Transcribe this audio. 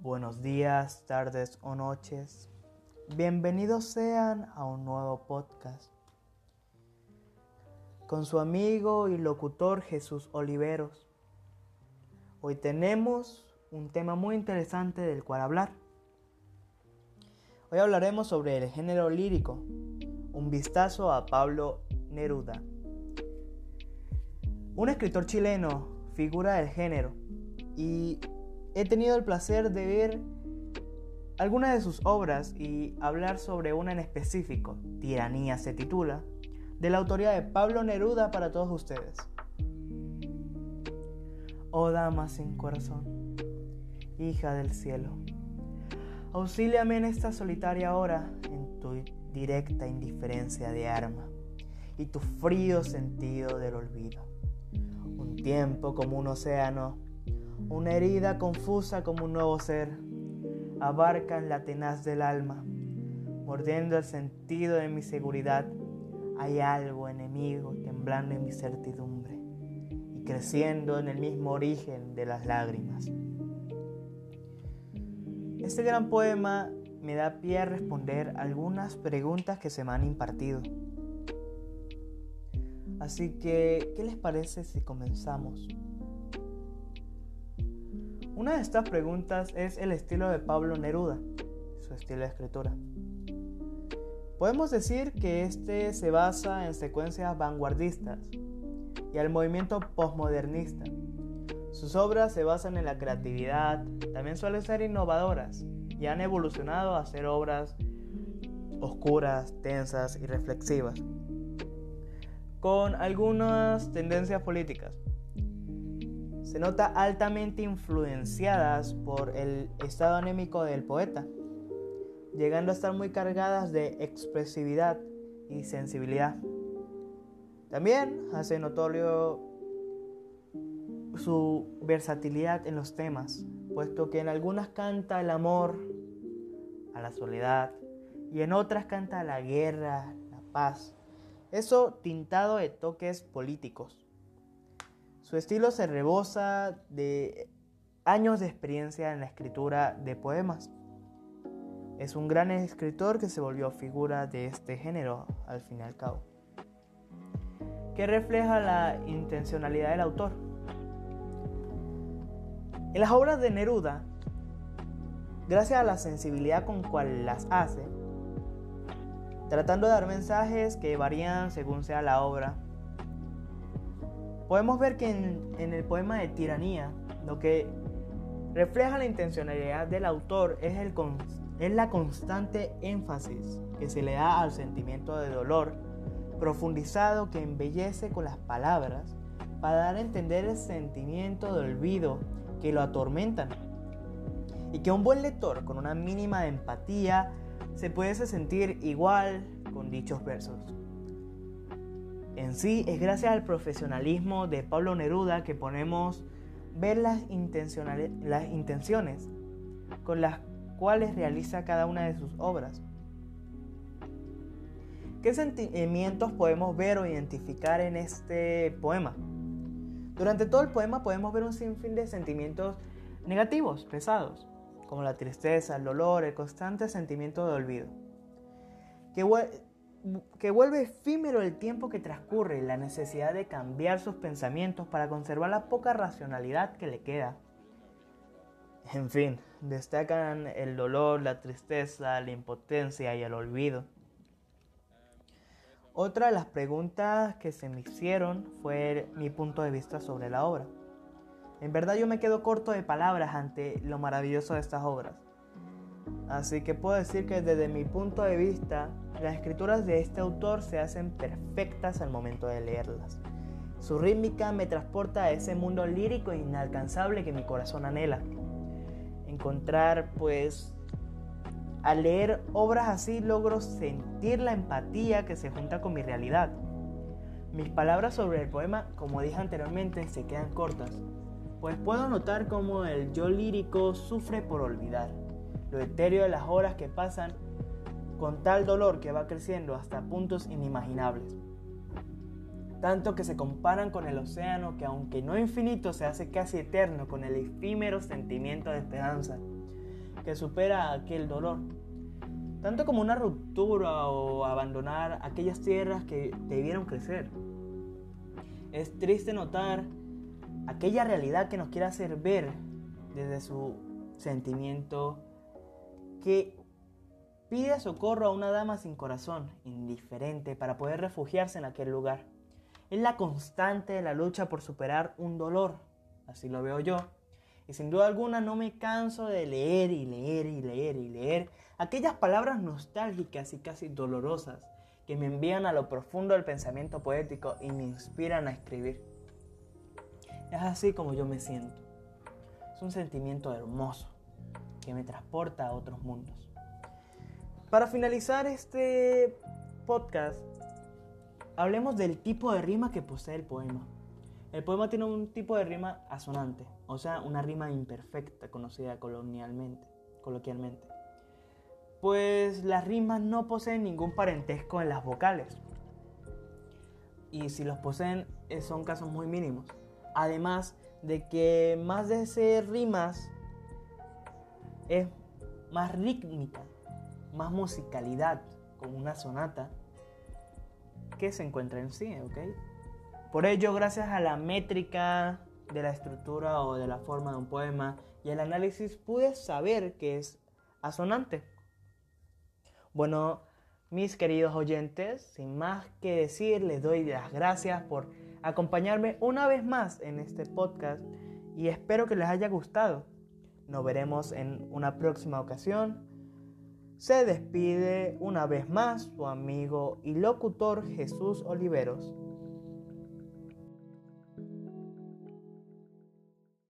Buenos días, tardes o noches. Bienvenidos sean a un nuevo podcast con su amigo y locutor Jesús Oliveros. Hoy tenemos un tema muy interesante del cual hablar. Hoy hablaremos sobre el género lírico, un vistazo a Pablo Neruda. Un escritor chileno, figura del género, y he tenido el placer de ver algunas de sus obras y hablar sobre una en específico, Tiranía se titula, de la autoría de Pablo Neruda para todos ustedes. Oh dama sin corazón, hija del cielo, auxíliame en esta solitaria hora en tu directa indiferencia de arma y tu frío sentido del olvido. Un tiempo como un océano una herida confusa como un nuevo ser, abarcan la tenaz del alma, mordiendo el sentido de mi seguridad. Hay algo enemigo temblando en mi certidumbre y creciendo en el mismo origen de las lágrimas. Este gran poema me da pie a responder algunas preguntas que se me han impartido. Así que, ¿qué les parece si comenzamos? Una de estas preguntas es el estilo de Pablo Neruda, su estilo de escritura. Podemos decir que este se basa en secuencias vanguardistas y al movimiento postmodernista. Sus obras se basan en la creatividad, también suelen ser innovadoras y han evolucionado a ser obras oscuras, tensas y reflexivas, con algunas tendencias políticas se nota altamente influenciadas por el estado anémico del poeta, llegando a estar muy cargadas de expresividad y sensibilidad. También hace notorio su versatilidad en los temas, puesto que en algunas canta el amor, a la soledad, y en otras canta la guerra, la paz, eso tintado de toques políticos. Su estilo se rebosa de años de experiencia en la escritura de poemas. Es un gran escritor que se volvió figura de este género al fin y al cabo, que refleja la intencionalidad del autor. En las obras de Neruda, gracias a la sensibilidad con cual las hace, tratando de dar mensajes que varían según sea la obra, Podemos ver que en, el poema de Tiranía, lo que refleja la intencionalidad del autor es, el, es la constante énfasis que se le da al sentimiento de dolor profundizado que embellece con las palabras para dar a entender el sentimiento de olvido que lo atormentan. Y que un buen lector con una mínima empatía se puede sentir igual con dichos versos. En sí es gracias al profesionalismo de Pablo Neruda que ponemos ver las, intenciones con las cuales realiza cada una de sus obras. ¿Qué sentimientos podemos ver o identificar en este poema? Durante todo el poema podemos ver un sinfín de sentimientos negativos, pesados, como la tristeza, el dolor, el constante sentimiento de olvido, que vuelve efímero el tiempo que transcurre y la necesidad de cambiar sus pensamientos para conservar la poca racionalidad que le queda. En fin, destacan el dolor, la tristeza, la impotencia y el olvido. Otra de las preguntas que se me hicieron fue mi punto de vista sobre la obra. En verdad yo me quedo corto de palabras ante lo maravilloso de estas obras. Así que puedo decir que desde mi punto de vista, las escrituras de este autor se hacen perfectas al momento de leerlas. Su rítmica me transporta a ese mundo lírico e inalcanzable que mi corazón anhela. Encontrar, pues, al leer obras así logro sentir la empatía que se junta con mi realidad. Mis palabras sobre el poema, como dije anteriormente, se quedan cortas, pues puedo notar cómo el yo lírico sufre por olvidar lo etéreo de las horas que pasan con tal dolor que va creciendo hasta puntos inimaginables. Tanto que se comparan con el océano que aunque no infinito se hace casi eterno con el efímero sentimiento de esperanza. que supera aquel dolor. Tanto como una ruptura o abandonar aquellas tierras que debieron crecer. Es triste notar aquella realidad que nos quiere hacer ver desde su sentimiento que pide socorro a una dama sin corazón, indiferente, para poder refugiarse en aquel lugar. Es la constante de la lucha por superar un dolor, así lo veo yo. Y sin duda alguna no me canso de leer y leer y leer y leer aquellas palabras nostálgicas y casi dolorosas que me envían a lo profundo del pensamiento poético y me inspiran a escribir. Es así como yo me siento. Es un sentimiento hermoso que me transporta a otros mundos. Para finalizar este podcast, hablemos del tipo de rima que posee el poema. El poema tiene un tipo de rima asonante, o sea, una rima imperfecta conocida colonialmente, coloquialmente. Pues las rimas no poseen ningún parentesco en las vocales. Y si los poseen eh, son casos muy mínimos. Además de que más de ser rimas es más rítmica, más musicalidad, como una sonata, que se encuentra en sí, ¿ok? Por ello, gracias a la métrica de la estructura o de la forma de un poema y el análisis, pude saber que es asonante. Bueno, mis queridos oyentes, sin más que decir, les doy las gracias por acompañarme una vez más en este podcast y espero que les haya gustado. Nos veremos en una próxima ocasión. Se despide una vez más su amigo y locutor Jesús Oliveros.